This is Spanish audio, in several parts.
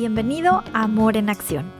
Bienvenido a Amor en Acción.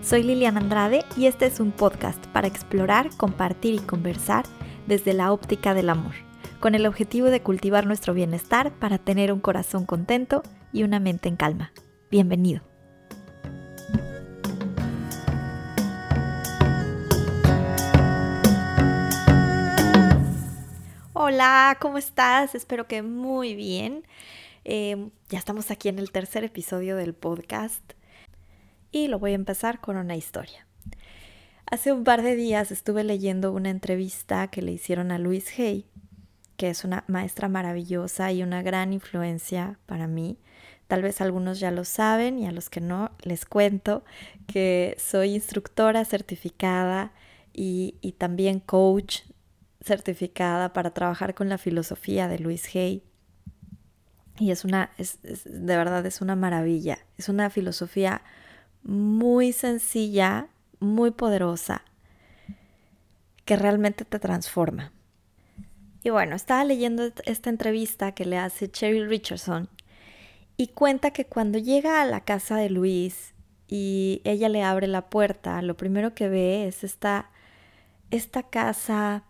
Soy Liliana Andrade y este es un podcast para explorar, compartir y conversar desde la óptica del amor, con el objetivo de cultivar nuestro bienestar para tener un corazón contento y una mente en calma. Bienvenido. Hola, ¿cómo estás? Espero que muy bien. Em, ya estamos aquí en el tercer episodio del podcast y lo voy a empezar con una historia. Hace un par de días estuve leyendo una entrevista que le hicieron a Louise Hay, que es una maestra maravillosa y una gran influencia para mí. Tal vez algunos ya lo saben y a los que no les cuento que soy instructora certificada y, y también coach certificada para trabajar con la filosofía de Louise Hay y es una, es, de verdad es una maravilla. Es una filosofía muy sencilla, muy poderosa, que realmente te transforma. Y bueno, estaba leyendo esta entrevista que le hace Cheryl Richardson y cuenta que cuando llega a la casa de Luis y ella le abre la puerta, lo primero que ve es esta, esta casa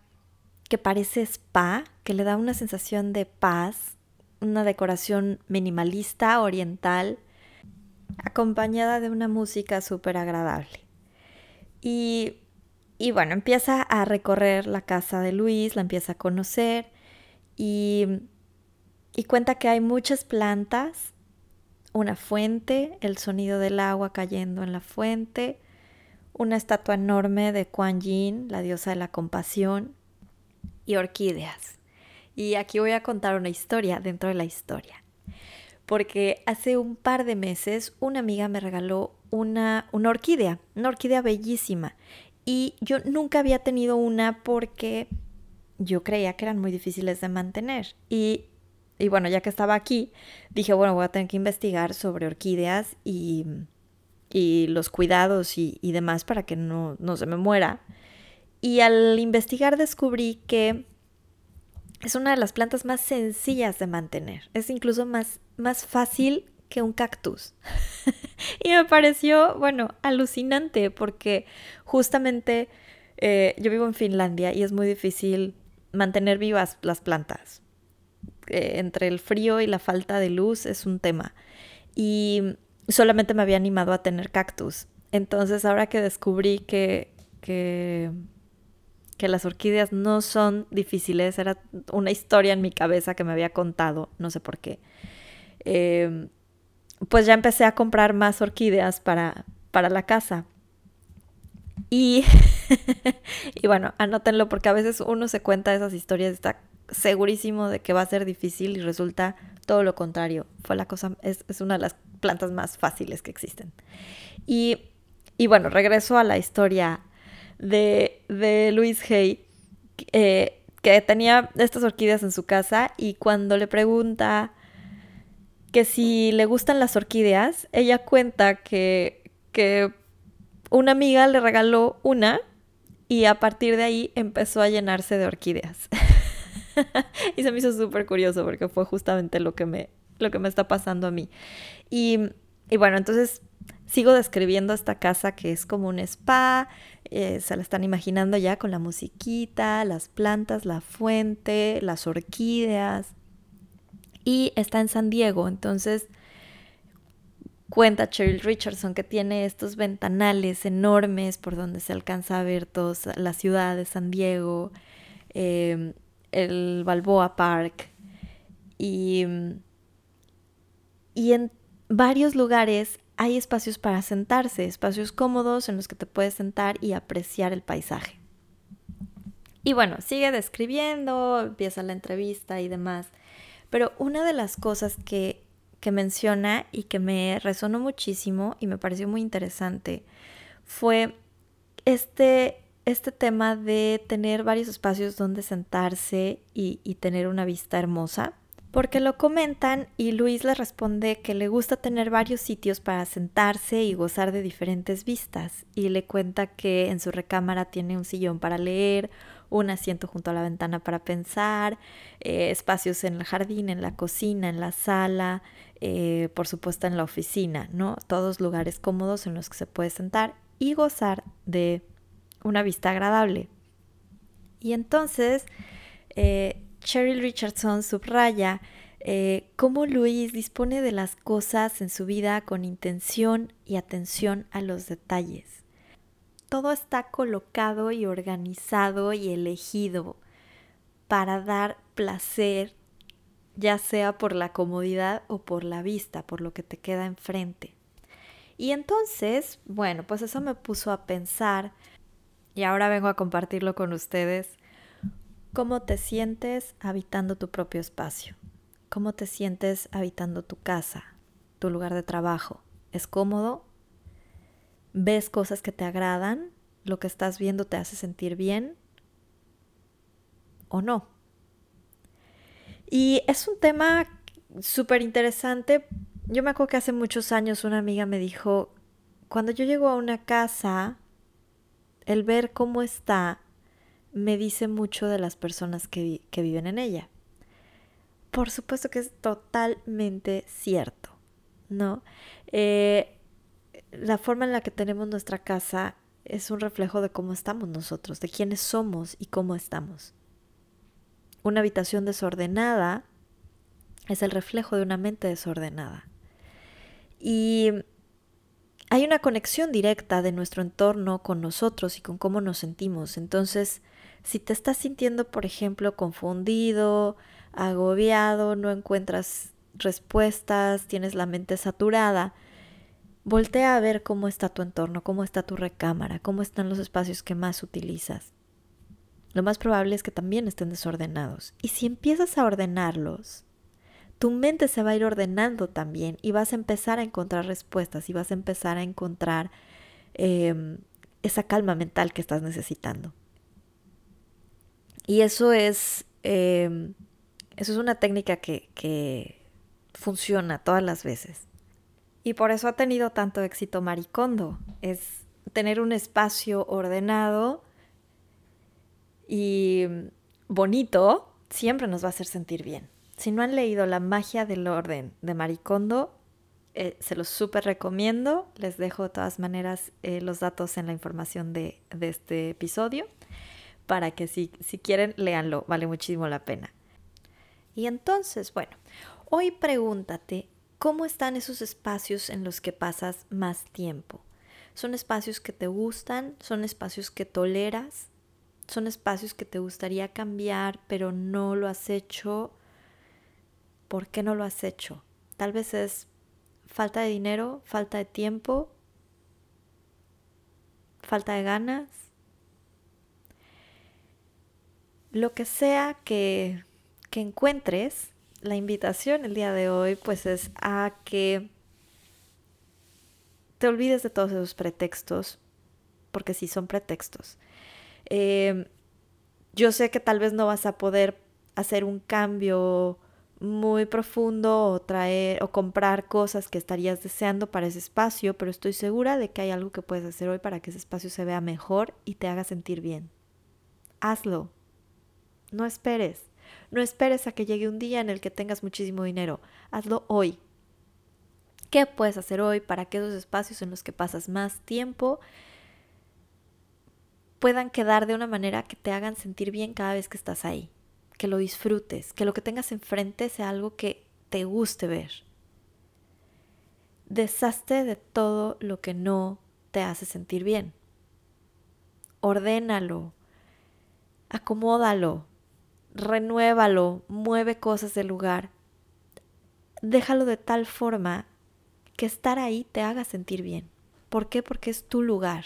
que parece spa, que le da una sensación de paz, una decoración minimalista, oriental, acompañada de una música súper agradable. Y, y, bueno, empieza a recorrer la casa de Luis, la empieza a conocer y, y cuenta que hay muchas plantas, una fuente, el sonido del agua cayendo en la fuente, una estatua enorme de Kuan Yin, la diosa de la compasión, y orquídeas. Y aquí voy a contar una historia dentro de la historia. Porque hace un par de meses una amiga me regaló una, una orquídea, una orquídea bellísima. Y yo nunca había tenido una porque yo creía que eran muy difíciles de mantener. Y, y bueno, ya que estaba aquí, dije, bueno, voy a tener que investigar sobre orquídeas y, y los cuidados y, y demás para que no, no se me muera. Y al investigar descubrí que es una de las plantas más sencillas de mantener. Es incluso más, más fácil que un cactus. y me pareció, bueno, alucinante porque justamente eh, yo vivo en Finlandia y es muy difícil mantener vivas las plantas. Eh, entre el frío y la falta de luz es un tema. Y solamente me había animado a tener cactus. Entonces ahora que descubrí que, que que las orquídeas no son difíciles, era una historia en mi cabeza que me había contado, no sé por qué. Em, pues ya empecé a comprar más orquídeas para, para la casa. Y, y bueno, anótenlo porque a veces uno se cuenta esas historias está segurísimo de que va a ser difícil y resulta todo lo contrario. Fue la cosa, es, es una de las plantas más fáciles que existen. Y, y bueno, regreso a la historia de, de Luis Hay, eh, que tenía estas orquídeas en su casa y cuando le pregunta que si le gustan las orquídeas, ella cuenta que, que una amiga le regaló una y a partir de ahí empezó a llenarse de orquídeas. y se me hizo súper curioso porque fue justamente lo que me, lo que me está pasando a mí. Y, y bueno, entonces sigo describiendo esta casa que es como un spa, eh, se la están imaginando ya con la musiquita, las plantas, la fuente, las orquídeas. Y está en San Diego, entonces cuenta Cheryl Richardson que tiene estos ventanales enormes por donde se alcanza a ver toda la ciudad de San Diego, em, el Balboa Park y, y en varios lugares hay espacios para sentarse, espacios cómodos en los que te puedes sentar y apreciar el paisaje. Y bueno, sigue describiendo, empieza la entrevista y demás. Pero una de las cosas que, que menciona y que me resonó muchísimo y me pareció muy interesante fue este, este tema de tener varios espacios donde sentarse y, y tener una vista hermosa porque lo comentan y Luis le responde que le gusta tener varios sitios para sentarse y gozar de diferentes vistas y le cuenta que en su recámara tiene un sillón para leer, un asiento junto a la ventana para pensar, eh, espacios en el jardín, en la cocina, en la sala, eh, por supuesto en la oficina, ¿no? Todos lugares cómodos en los que se puede sentar y gozar de una vista agradable. Y entonces, eh, Cheryl Richardson subraya eh, cómo Luis dispone de las cosas en su vida con intención y atención a los detalles. Todo está colocado y organizado y elegido para dar placer, ya sea por la comodidad o por la vista, por lo que te queda enfrente. Y entonces, bueno, pues eso me puso a pensar y ahora vengo a compartirlo con ustedes. ¿Cómo te sientes habitando tu propio espacio? ¿Cómo te sientes habitando tu casa, tu lugar de trabajo? ¿Es cómodo? ¿Ves cosas que te agradan? ¿Lo que estás viendo te hace sentir bien? ¿O no? Y es un tema súper interesante. Yo me acuerdo que hace muchos años una amiga me dijo, cuando yo llego a una casa, el ver cómo está me dice mucho de las personas que, viven en ella. Por supuesto que es totalmente cierto, ¿no? Eh, la forma en la que tenemos nuestra casa es un reflejo de cómo estamos nosotros, de quiénes somos y cómo estamos. Una habitación desordenada es el reflejo de una mente desordenada. Y hay una conexión directa de nuestro entorno con nosotros y con cómo nos sentimos. Entonces, si te estás sintiendo, por ejemplo, confundido, agobiado, no encuentras respuestas, tienes la mente saturada, voltea a ver cómo está tu entorno, cómo está tu recámara, cómo están los espacios que más utilizas. Lo más probable es que también estén desordenados. Y si empiezas a ordenarlos, tu mente se va a ir ordenando también y vas a empezar a encontrar respuestas y vas a empezar a encontrar em, esa calma mental que estás necesitando. Y eso es, em, eso es una técnica que, que funciona todas las veces. Y por eso ha tenido tanto éxito Maricondo. Es tener un espacio ordenado y bonito siempre nos va a hacer sentir bien. Si no han leído La magia del orden de Maricondo, eh, se los súper recomiendo. Les dejo de todas maneras eh, los datos en la información de, de este episodio para que si, si quieren, léanlo. Vale muchísimo la pena. Y entonces, bueno, hoy pregúntate cómo están esos espacios en los que pasas más tiempo. ¿Son espacios que te gustan? ¿Son espacios que toleras? ¿Son espacios que te gustaría cambiar pero no lo has hecho? ¿Por qué no lo has hecho? Tal vez es falta de dinero, falta de tiempo, falta de ganas. Lo que sea que, que encuentres, la invitación el día de hoy pues es a que te olvides de todos esos pretextos, porque sí son pretextos. Eh, yo sé que tal vez no vas a poder hacer un cambio muy profundo o traer o comprar cosas que estarías deseando para ese espacio, pero estoy segura de que hay algo que puedes hacer hoy para que ese espacio se vea mejor y te haga sentir bien. Hazlo. No esperes. No esperes a que llegue un día en el que tengas muchísimo dinero. Hazlo hoy. ¿Qué puedes hacer hoy para que esos espacios en los que pasas más tiempo puedan quedar de una manera que te hagan sentir bien cada vez que estás ahí? que lo disfrutes, que lo que tengas enfrente sea algo que te guste ver. Deshazte de todo lo que no te hace sentir bien. Ordénalo, acomódalo, renuévalo, mueve cosas del lugar. Déjalo de tal forma que estar ahí te haga sentir bien. ¿Por qué? Porque es tu lugar.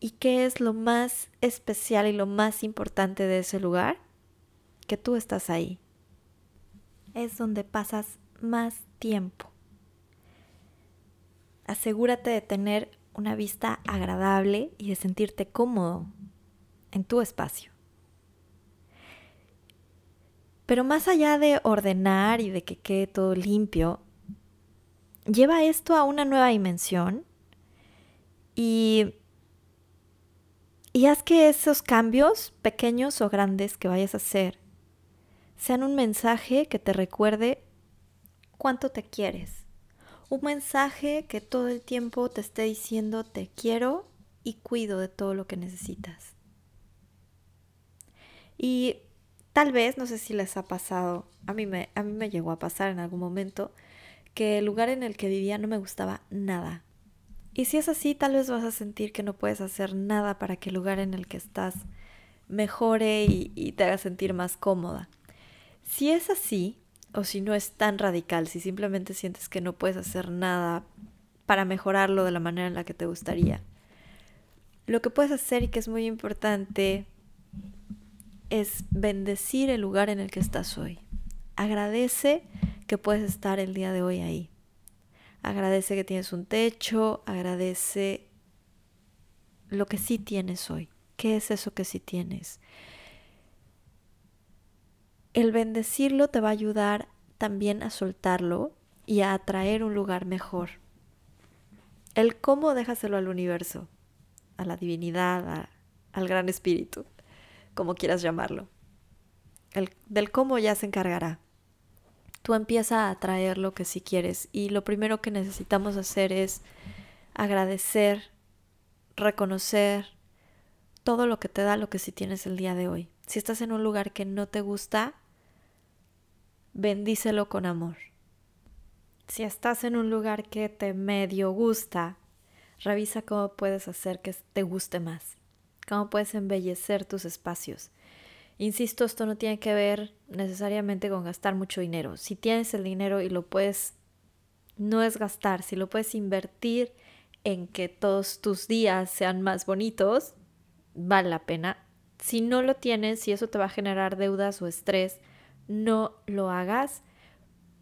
¿Y qué es lo más especial y lo más importante de ese lugar? Que tú estás ahí. Es donde pasas más tiempo. Asegúrate de tener una vista agradable y de sentirte cómodo en tu espacio. Pero más allá de ordenar y de que quede todo limpio, lleva esto a una nueva dimensión y Y haz que esos cambios, pequeños o grandes, que vayas a hacer, sean un mensaje que te recuerde cuánto te quieres. Un mensaje que todo el tiempo te esté diciendo te quiero y cuido de todo lo que necesitas. Y tal vez, no sé si les ha pasado, a mí me, a mí me llegó a pasar en algún momento, que el lugar en el que vivía no me gustaba nada. Y si es así, tal vez vas a sentir que no puedes hacer nada para que el lugar en el que estás mejore y, te haga sentir más cómoda. Si es así, o si no es tan radical, si simplemente sientes que no puedes hacer nada para mejorarlo de la manera en la que te gustaría, lo que puedes hacer y que es muy importante es bendecir el lugar en el que estás hoy. Agradece que puedes estar el día de hoy ahí. Agradece que tienes un techo, agradece lo que sí tienes hoy. ¿Qué es eso que sí tienes? El bendecirlo te va a ayudar también a soltarlo y a atraer un lugar mejor. El cómo déjaselo al universo, a la divinidad, al gran espíritu, como quieras llamarlo. El, del cómo ya se encargará tú empiezas a atraer lo que sí quieres y lo primero que necesitamos hacer es agradecer, reconocer todo lo que te da lo que sí tienes el día de hoy. Si estás en un lugar que no te gusta, bendícelo con amor. Si estás en un lugar que te medio gusta, revisa cómo puedes hacer que te guste más, cómo puedes embellecer tus espacios. Insisto, esto no tiene que ver necesariamente con gastar mucho dinero. Si tienes el dinero y lo puedes, no es gastar, si lo puedes invertir en que todos tus días sean más bonitos, vale la pena. Si no lo tienes, si eso te va a generar deudas o estrés, no lo hagas.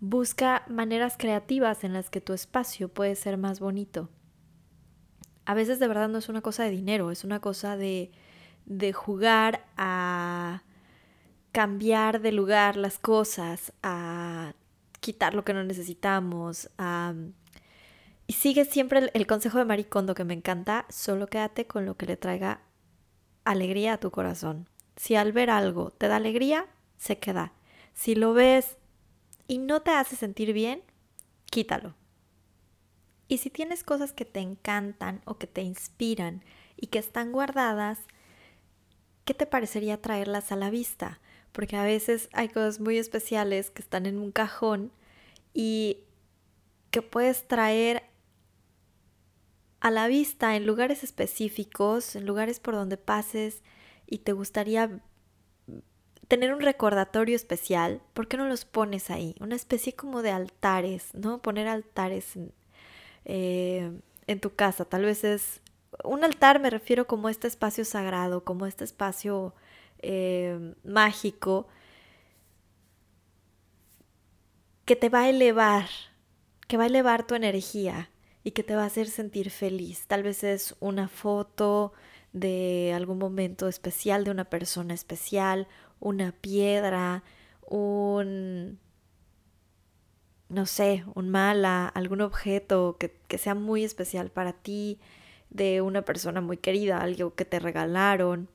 Busca maneras creativas en las que tu espacio puede ser más bonito. A veces de verdad no es una cosa de dinero, es una cosa de, de jugar a cambiar de lugar las cosas, a quitar lo que no necesitamos, Y sigue siempre el, consejo de Maricondo que me encanta, solo quédate con lo que le traiga alegría a tu corazón. Si al ver algo te da alegría, se queda. Si lo ves y no te hace sentir bien, quítalo. Y si tienes cosas que te encantan o que te inspiran y que están guardadas, ¿qué te parecería traerlas a la vista? porque a veces hay cosas muy especiales que están en un cajón y que puedes traer a la vista en lugares específicos, en lugares por donde pases y te gustaría tener un recordatorio especial, ¿por qué no los pones ahí? Una especie como de altares, ¿no? Poner altares en, eh, en tu casa. Tal vez es un altar, me refiero como este espacio sagrado, como este espacio eh, mágico que te va a elevar, que va a elevar tu energía y que te va a hacer sentir feliz. Tal vez es una foto de algún momento especial de una persona especial, una piedra, un, no sé, un mala, algún objeto que, que sea muy especial para ti, de una persona muy querida, algo que te regalaron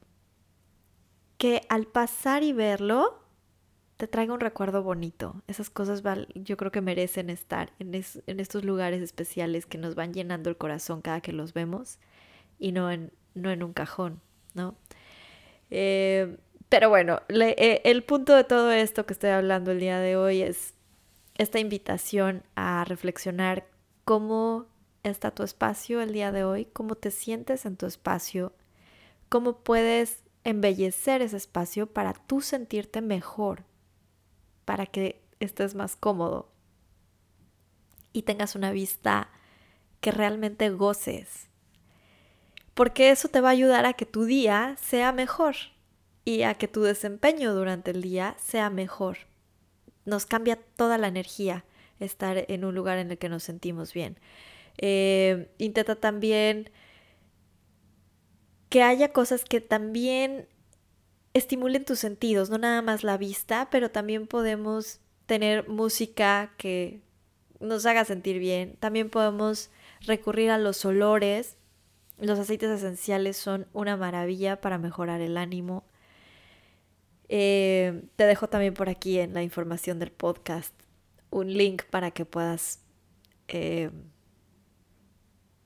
que al pasar y verlo te traiga un recuerdo bonito. Esas cosas yo creo que merecen estar en, estos lugares especiales que nos van llenando el corazón cada que los vemos y no en, no en un cajón, ¿no? Eh, pero bueno, eh, el punto de todo esto que estoy hablando el día de hoy es esta invitación a reflexionar cómo está tu espacio el día de hoy, cómo te sientes en tu espacio, cómo puedes embellecer ese espacio para tú sentirte mejor, para que estés más cómodo y tengas una vista que realmente goces. Porque eso te va a ayudar a que tu día sea mejor y a que tu desempeño durante el día sea mejor. Nos cambia toda la energía estar en un lugar en el que nos sentimos bien. Eh, intenta también que haya cosas que también estimulen tus sentidos, no nada más la vista, pero también podemos tener música que nos haga sentir bien. También podemos recurrir a los olores. Los aceites esenciales son una maravilla para mejorar el ánimo. Eh, te dejo también por aquí en la información del podcast un link para que puedas eh,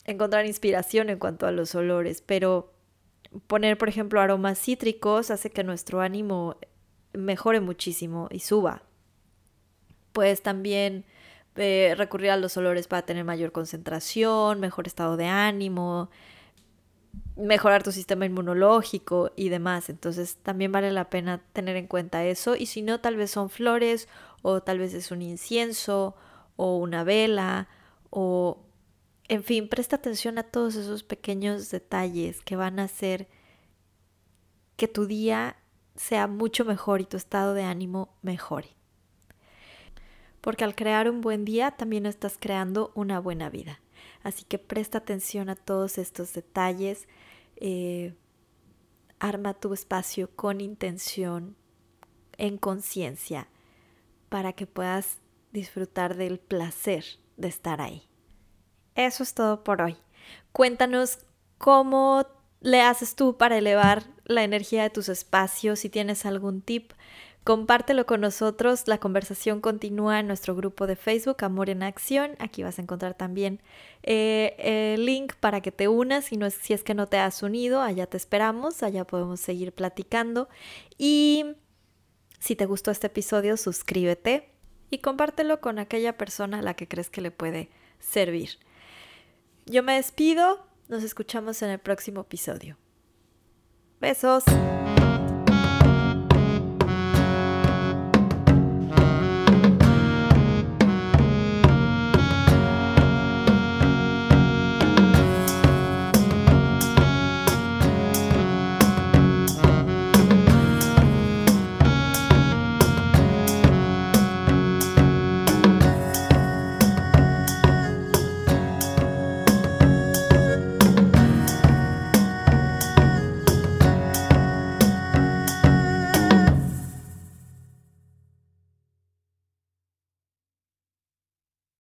encontrar inspiración en cuanto a los olores, pero poner, por ejemplo, aromas cítricos hace que nuestro ánimo mejore muchísimo y suba. Puedes también eh, recurrir a los olores para tener mayor concentración, mejor estado de ánimo, mejorar tu sistema inmunológico y demás. Entonces también vale la pena tener en cuenta eso. Y si no, tal vez son flores o tal vez es un incienso o una vela o... En fin, presta atención a todos esos pequeños detalles que van a hacer que tu día sea mucho mejor y tu estado de ánimo mejore. Porque al crear un buen día también estás creando una buena vida. Así que presta atención a todos estos detalles. Eh, arma tu espacio con intención, en conciencia, para que puedas disfrutar del placer de estar ahí. Eso es todo por hoy. Cuéntanos cómo le haces tú para elevar la energía de tus espacios, si tienes algún tip Compártelo con nosotros, la conversación continúa en nuestro grupo de Facebook Amor en Acción. Aquí vas a encontrar también eh, el link para que te unas si, no, si es que no te has unido, allá te esperamos, allá podemos seguir platicando. Y si te gustó este episodio, suscríbete y compártelo con aquella persona a la que crees que le puede servir. Yo me despido, nos escuchamos en el próximo episodio. Besos.